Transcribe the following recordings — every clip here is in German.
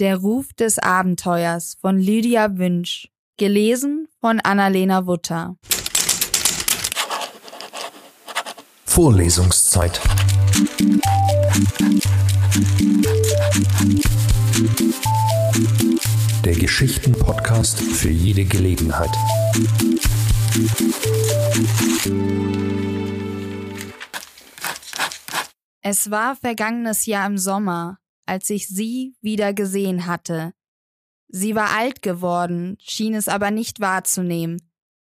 Der Ruf des Abenteuers von Lydia Wünsch. Gelesen von Annalena Wutter. Vorlesungszeit. Der Geschichten-Podcast für jede Gelegenheit. Es war vergangenes Jahr im Sommer, als ich sie wieder gesehen hatte. Sie war alt geworden, schien es aber nicht wahrzunehmen.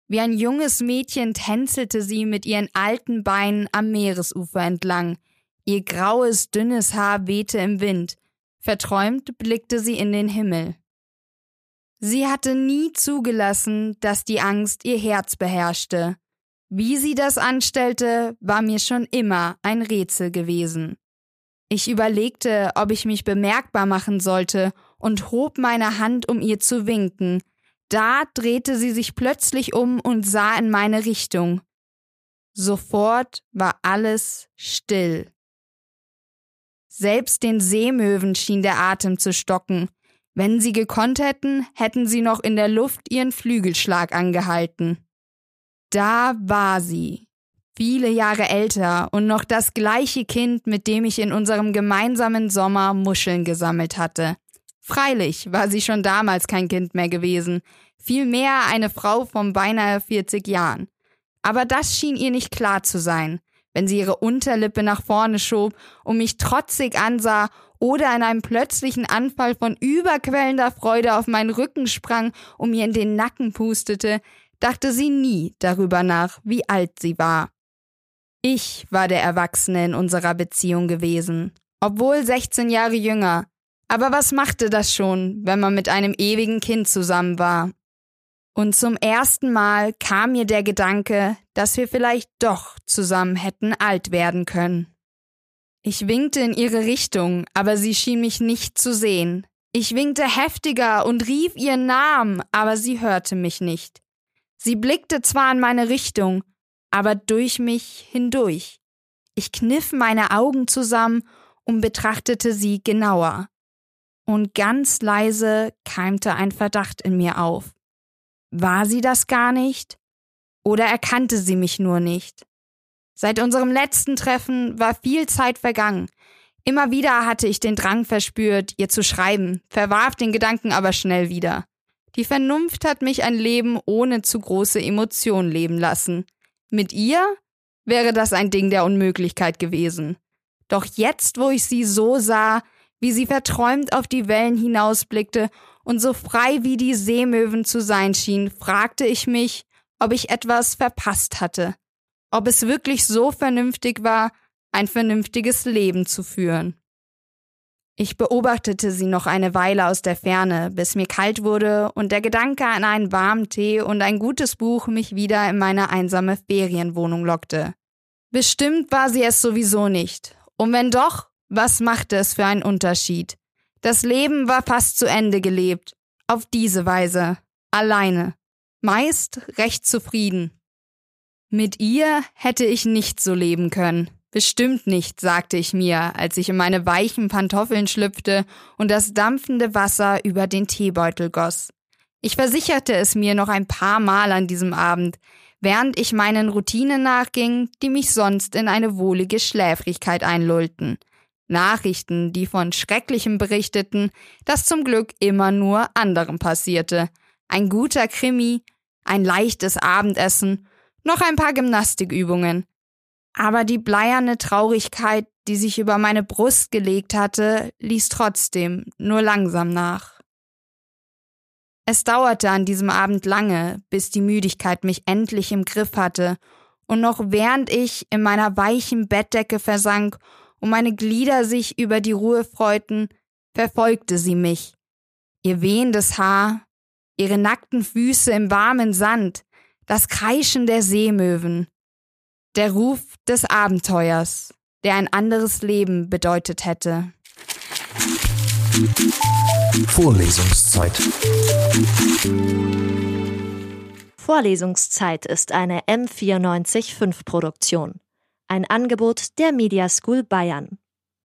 Wie ein junges Mädchen tänzelte sie mit ihren alten Beinen am Meeresufer entlang. Ihr graues, dünnes Haar wehte im Wind. Verträumt blickte sie in den Himmel. Sie hatte nie zugelassen, dass die Angst ihr Herz beherrschte. Wie sie das anstellte, war mir schon immer ein Rätsel gewesen. Ich überlegte, ob ich mich bemerkbar machen sollte und hob meine Hand, um ihr zu winken. Da drehte sie sich plötzlich um und sah in meine Richtung. Sofort war alles still. Selbst den Seemöwen schien der Atem zu stocken. Wenn sie gekonnt hätten, hätten sie noch in der Luft ihren Flügelschlag angehalten. Da war sie, viele Jahre älter und noch das gleiche Kind, mit dem ich in unserem gemeinsamen Sommer Muscheln gesammelt hatte. Freilich war sie schon damals kein Kind mehr gewesen, vielmehr eine Frau von beinahe 40 Jahren. Aber das schien ihr nicht klar zu sein, wenn sie ihre Unterlippe nach vorne schob und mich trotzig ansah oder in einem plötzlichen Anfall von überquellender Freude auf meinen Rücken sprang und mir in den Nacken pustete, dachte sie nie darüber nach, wie alt sie war. Ich war der Erwachsene in unserer Beziehung gewesen, obwohl 16 Jahre jünger. Aber was machte das schon, wenn man mit einem ewigen Kind zusammen war? Und zum ersten Mal kam mir der Gedanke, dass wir vielleicht doch zusammen hätten alt werden können. Ich winkte in ihre Richtung, aber sie schien mich nicht zu sehen. Ich winkte heftiger und rief ihren Namen, aber sie hörte mich nicht. Sie blickte zwar in meine Richtung, aber durch mich hindurch. Ich kniff meine Augen zusammen und betrachtete sie genauer. Und ganz leise keimte ein Verdacht in mir auf. War sie das gar nicht? Oder erkannte sie mich nur nicht? Seit unserem letzten Treffen war viel Zeit vergangen. Immer wieder hatte ich den Drang verspürt, ihr zu schreiben, verwarf den Gedanken aber schnell wieder. Die Vernunft hat mich ein Leben ohne zu große Emotionen leben lassen. Mit ihr wäre das ein Ding der Unmöglichkeit gewesen. Doch jetzt, wo ich sie so sah, wie sie verträumt auf die Wellen hinausblickte und so frei wie die Seemöwen zu sein schien, fragte ich mich, ob ich etwas verpasst hatte, ob es wirklich so vernünftig war, ein vernünftiges Leben zu führen. Ich beobachtete sie noch eine Weile aus der Ferne, bis mir kalt wurde und der Gedanke an einen warmen Tee und ein gutes Buch mich wieder in meine einsame Ferienwohnung lockte. Bestimmt war sie es sowieso nicht. Und wenn doch, was machte es für einen Unterschied? Das Leben war fast zu Ende gelebt. Auf diese Weise. Alleine. Meist recht zufrieden. Mit ihr hätte ich nicht so leben können. Bestimmt nicht, sagte ich mir, als ich in meine weichen Pantoffeln schlüpfte und das dampfende Wasser über den Teebeutel goss. Ich versicherte es mir noch ein paar Mal an diesem Abend, während ich meinen Routinen nachging, die mich sonst in eine wohlige Schläfrigkeit einlullten. Nachrichten, die von Schrecklichem berichteten, das zum Glück immer nur anderen passierte. Ein guter Krimi, ein leichtes Abendessen, noch ein paar Gymnastikübungen, aber die bleierne Traurigkeit, die sich über meine Brust gelegt hatte, ließ trotzdem nur langsam nach. Es dauerte an diesem Abend lange, bis die Müdigkeit mich endlich im Griff hatte, und noch während ich in meiner weichen Bettdecke versank und meine Glieder sich über die Ruhe freuten, verfolgte sie mich. Ihr wehendes Haar, ihre nackten Füße im warmen Sand, das Kreischen der Seemöwen, der Ruf des Abenteuers, der ein anderes Leben bedeutet hätte. Vorlesungszeit. Vorlesungszeit ist eine M945 Produktion. Ein Angebot der Media School Bayern.